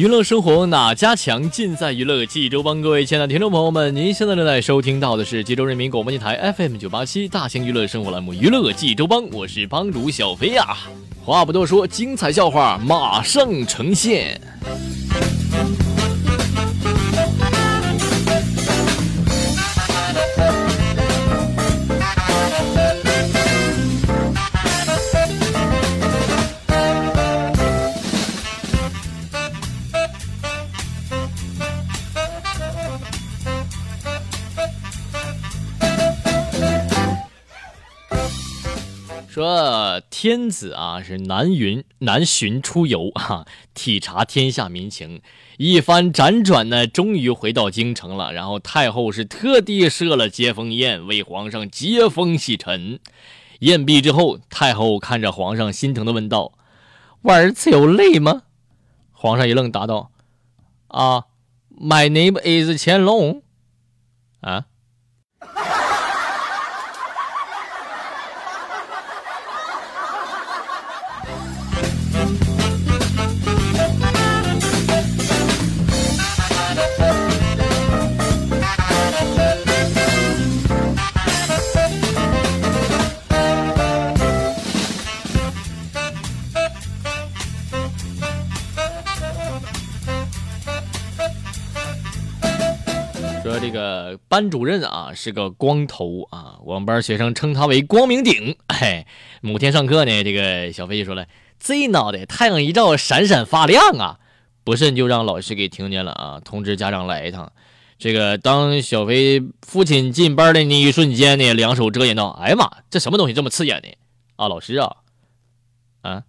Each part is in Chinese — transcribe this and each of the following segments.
娱乐生活哪家强？尽在娱乐济州帮。各位亲爱的听众朋友们，您现在正在收听到的是济州人民广播电台 FM 九八七大型娱乐生活栏目《娱乐济州帮》，我是帮主小飞呀。话不多说，精彩笑话马上呈现。说天子啊是南云南巡出游啊，体察天下民情，一番辗转呢，终于回到京城了。然后太后是特地设了接风宴，为皇上接风洗尘。宴毕之后，太后看着皇上，心疼的问道：“我儿子有累吗？”皇上一愣，答道：“啊，My name is 乾隆。”啊。说这个班主任啊是个光头啊，我们班学生称他为光明顶。嘿，某天上课呢，这个小飞就说了：“这脑袋太阳一照，闪闪发亮啊！”不慎就让老师给听见了啊，通知家长来一趟。这个当小飞父亲进班的那一瞬间呢，两手遮掩道：“哎呀妈，这什么东西这么刺眼呢？”啊，老师啊，啊。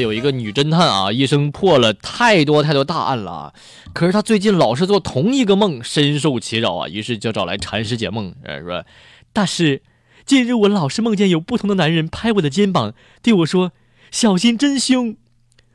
有一个女侦探啊，一生破了太多太多大案了，可是她最近老是做同一个梦，深受其扰啊，于是就找来禅师解梦。呃说：“大师，近日我老是梦见有不同的男人拍我的肩膀，对我说小心真凶，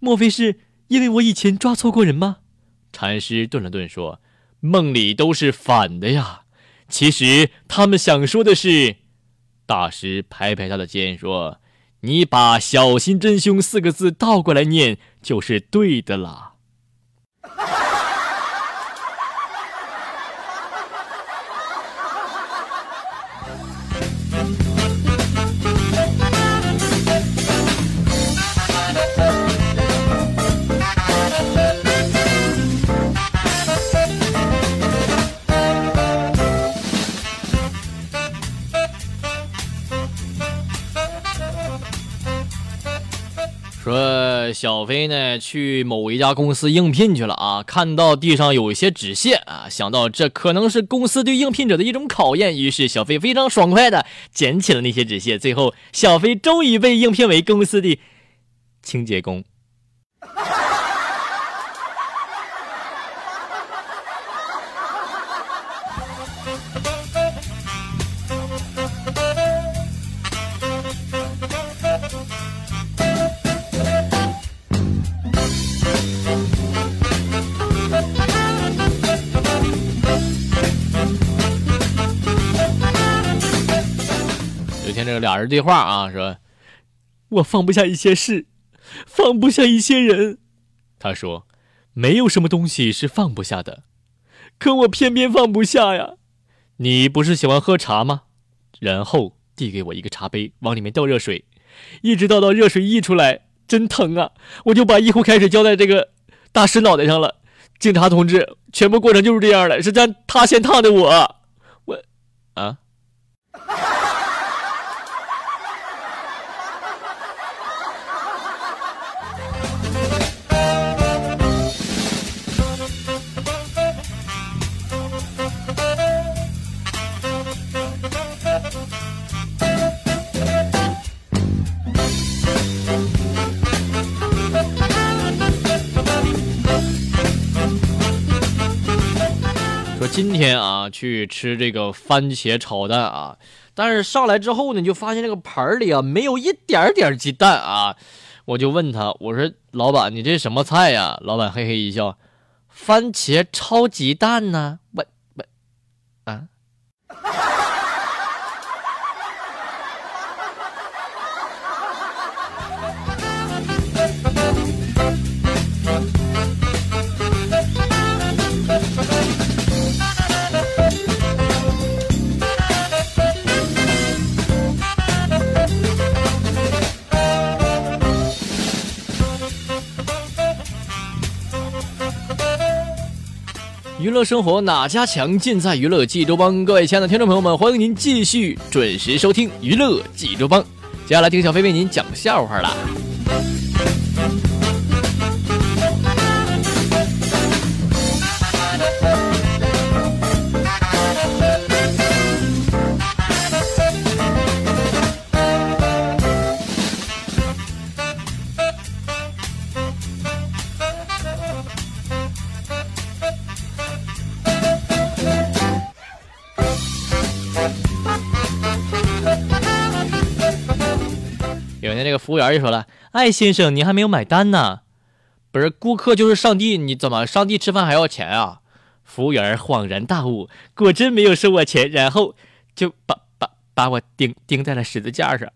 莫非是因为我以前抓错过人吗？”禅师顿了顿说：“梦里都是反的呀，其实他们想说的是。”大师拍拍他的肩说。你把“小心真凶”四个字倒过来念，就是对的啦。说小飞呢去某一家公司应聘去了啊，看到地上有一些纸屑啊，想到这可能是公司对应聘者的一种考验，于是小飞非常爽快的捡起了那些纸屑。最后，小飞终于被应聘为公司的清洁工。俩人对话啊，说：“我放不下一些事，放不下一些人。”他说：“没有什么东西是放不下的，可我偏偏放不下呀。”你不是喜欢喝茶吗？然后递给我一个茶杯，往里面倒热水，一直倒到热水溢出来，真疼啊！我就把一壶开水浇在这个大师脑袋上了。警察同志，全部过程就是这样的，是咱他先烫的我，我，啊。今天啊，去吃这个番茄炒蛋啊，但是上来之后呢，就发现这个盘里啊没有一点点鸡蛋啊，我就问他，我说老板，你这什么菜呀？老板嘿嘿一笑，番茄炒鸡蛋呢？我我啊。娱乐生活哪家强？尽在娱乐济州帮。各位亲爱的听众朋友们，欢迎您继续准时收听娱乐济州帮。接下来听小飞为您讲笑话了。服务员就说了：“哎，先生，您还没有买单呢。不是顾客就是上帝，你怎么上帝吃饭还要钱啊？”服务员恍然大悟，果真没有收我钱，然后就把把把我钉钉在了十字架上。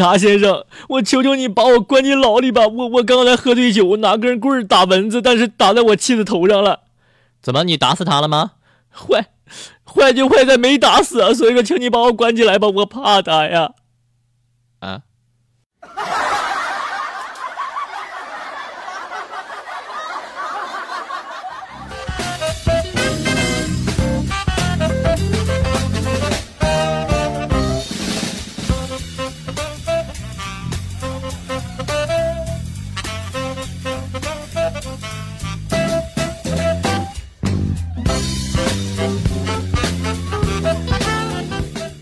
察先生，我求求你把我关进牢里吧！我我刚才喝醉酒，拿根棍打蚊子，但是打在我妻子头上了。怎么，你打死他了吗？坏，坏就坏在没打死啊！所以说，请你把我关起来吧，我怕他呀。啊。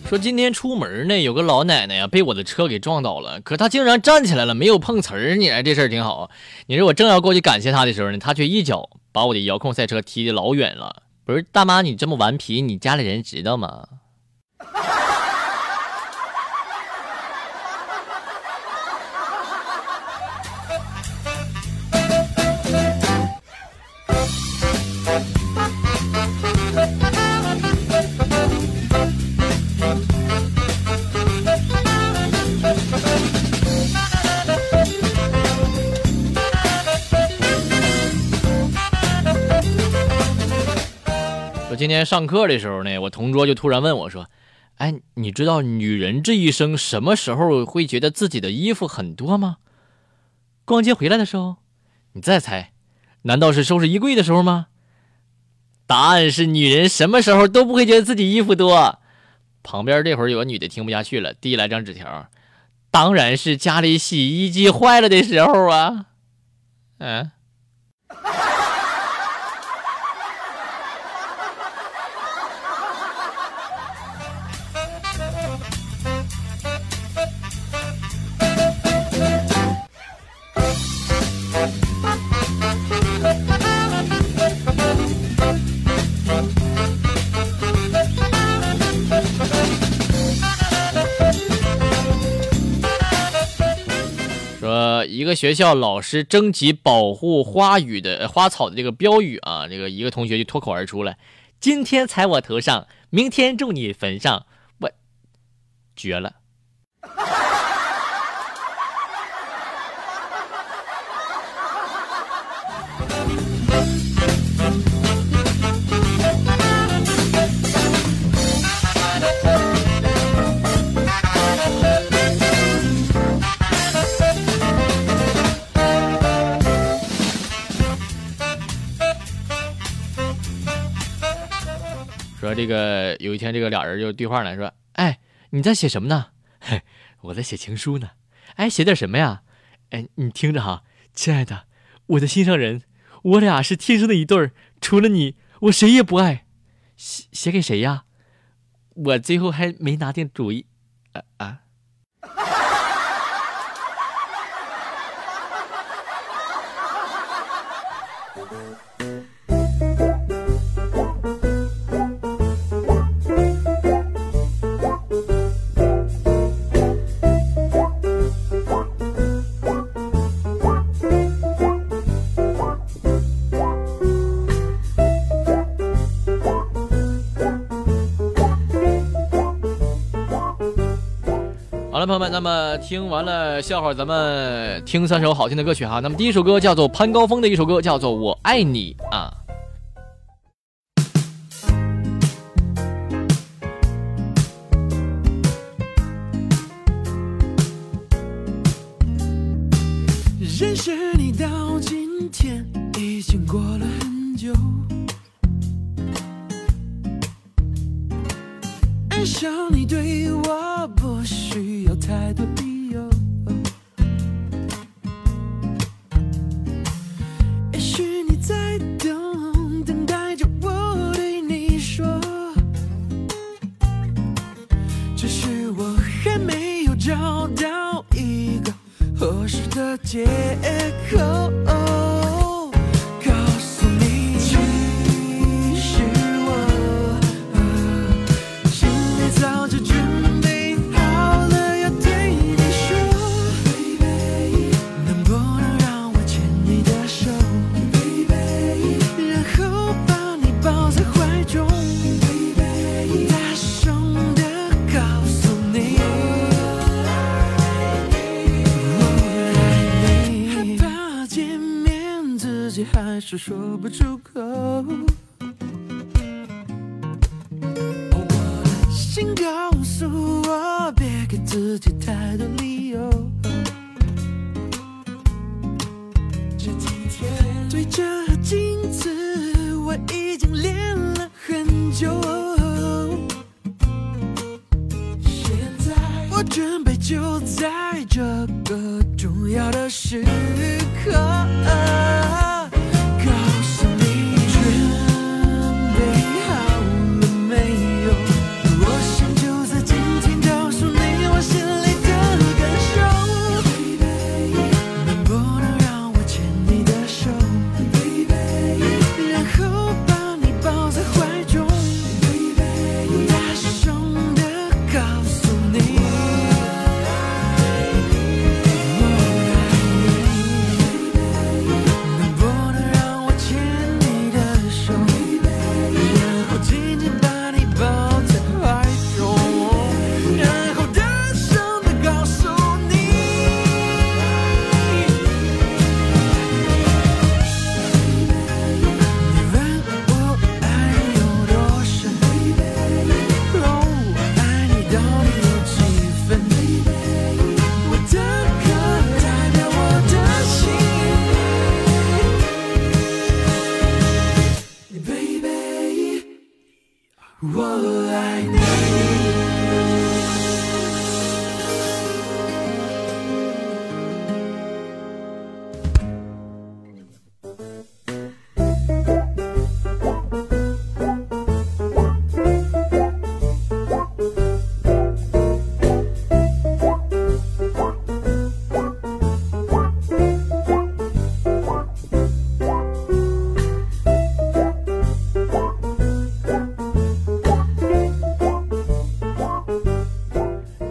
说今天出门呢，有个老奶奶呀被我的车给撞倒了，可她竟然站起来了，没有碰瓷儿。你这事儿挺好。你说我正要过去感谢她的时候呢，她却一脚把我的遥控赛车踢得老远了。不是大妈，你这么顽皮，你家里人知道吗？今天上课的时候呢，我同桌就突然问我说：“哎，你知道女人这一生什么时候会觉得自己的衣服很多吗？逛街回来的时候？你再猜，难道是收拾衣柜的时候吗？答案是女人什么时候都不会觉得自己衣服多。旁边这会儿有个女的听不下去了，递来张纸条，当然是家里洗衣机坏了的时候啊，嗯。”一个学校老师征集保护花语的花草的这个标语啊，这个一个同学就脱口而出了：“今天踩我头上，明天种你坟上。”我绝了。这个有一天，这个俩人就对话了，说：“哎，你在写什么呢？嘿，我在写情书呢。哎，写点什么呀？哎，你听着哈，亲爱的，我的心上人，我俩是天生的一对儿，除了你，我谁也不爱。写写给谁呀？我最后还没拿定主意。啊啊！”友们，那么听完了笑话，咱们听三首好听的歌曲哈。那么第一首歌叫做潘高峰的一首歌，叫做《我爱你》啊。认识你到今天已经过了很久，爱上你是说不出口。我的心告诉我，别给自己太多理由。这几天对着镜子，我已经练了很久。现在我准备就在这个重要的时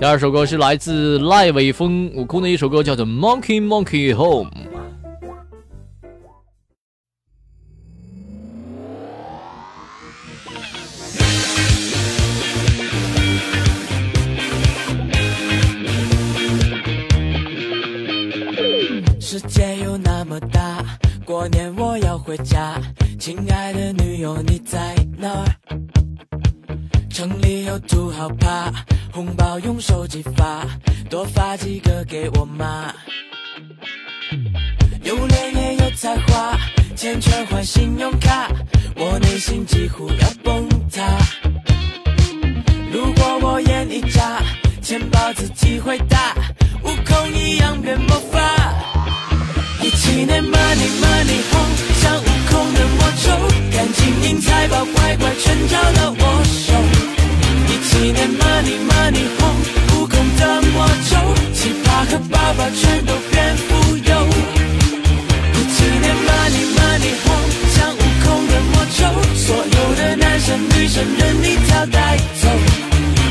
二首歌是来自赖伟峰悟空的一首歌，叫做《Monkey Monkey Home》。世界有那么大，过年我要回家。亲爱的女友你在哪儿？城里有土豪趴，红包用手机发，多发几个给我妈。有脸也有才华，钱全换信用卡，我内心几乎要崩塌。如果我眼一眨，钱包自己会打，悟空一样变魔法。一七年 money money 红像悟空的魔咒，赶紧赢财宝乖乖全交到我手。一七年 money money home，悟空的魔咒，奇葩和爸爸全都变富有。一七年 money money home，像悟空的魔咒，所有的男生女生任你挑带走。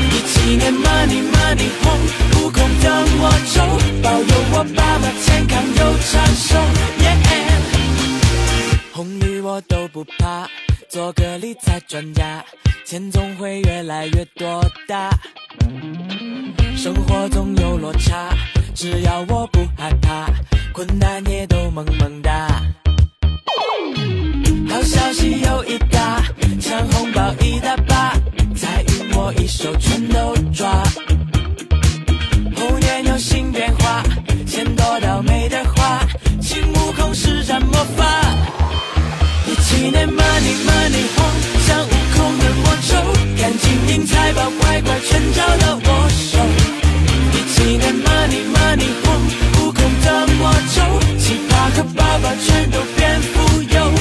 一七年 money money home，悟空的魔咒，保佑我爸妈健康又长寿。做个理财专家，钱总会越来越多大。生活总有落差，只要我不害怕，困难也都萌萌哒。好消息有一大，抢红包一大把，财运我一手全都抓。猴年有新变化，钱多到没得花，请悟空施展魔法。一七年 money money home，像悟空的魔咒，看金银财宝乖乖全交到我手。一七年 money money home，悟空的魔咒，奇葩和爸爸全都变富有。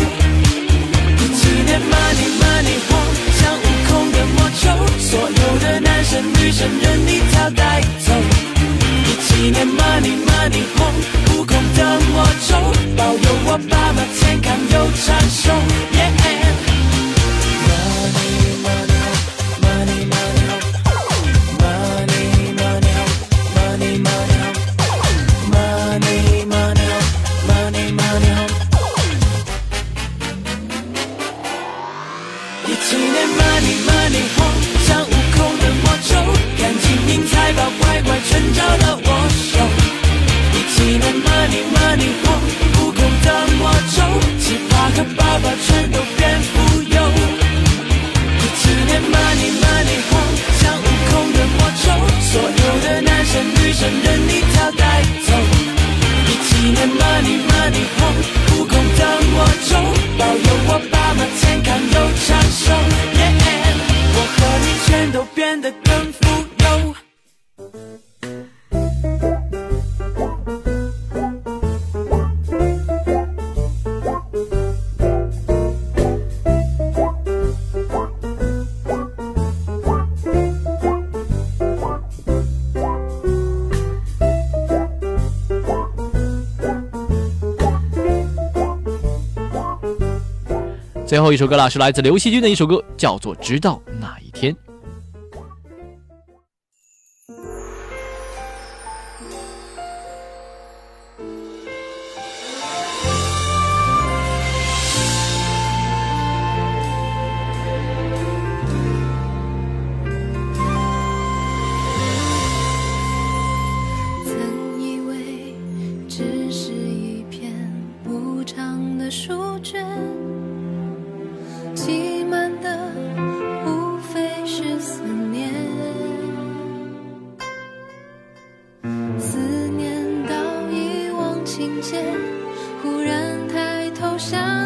一七年 money money home，像悟空的魔咒，所有的男生女生任你挑带走。一七年 money money home，悟空的魔咒，保佑我爸妈健康又长寿。Yeah。最后一首歌啦，是来自刘惜君的一首歌，叫做《直到那一想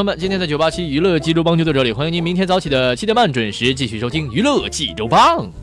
朋友们，今天在九八七娱乐济州帮就到这里，欢迎您明天早起的七点半准时继续收听娱乐济州帮。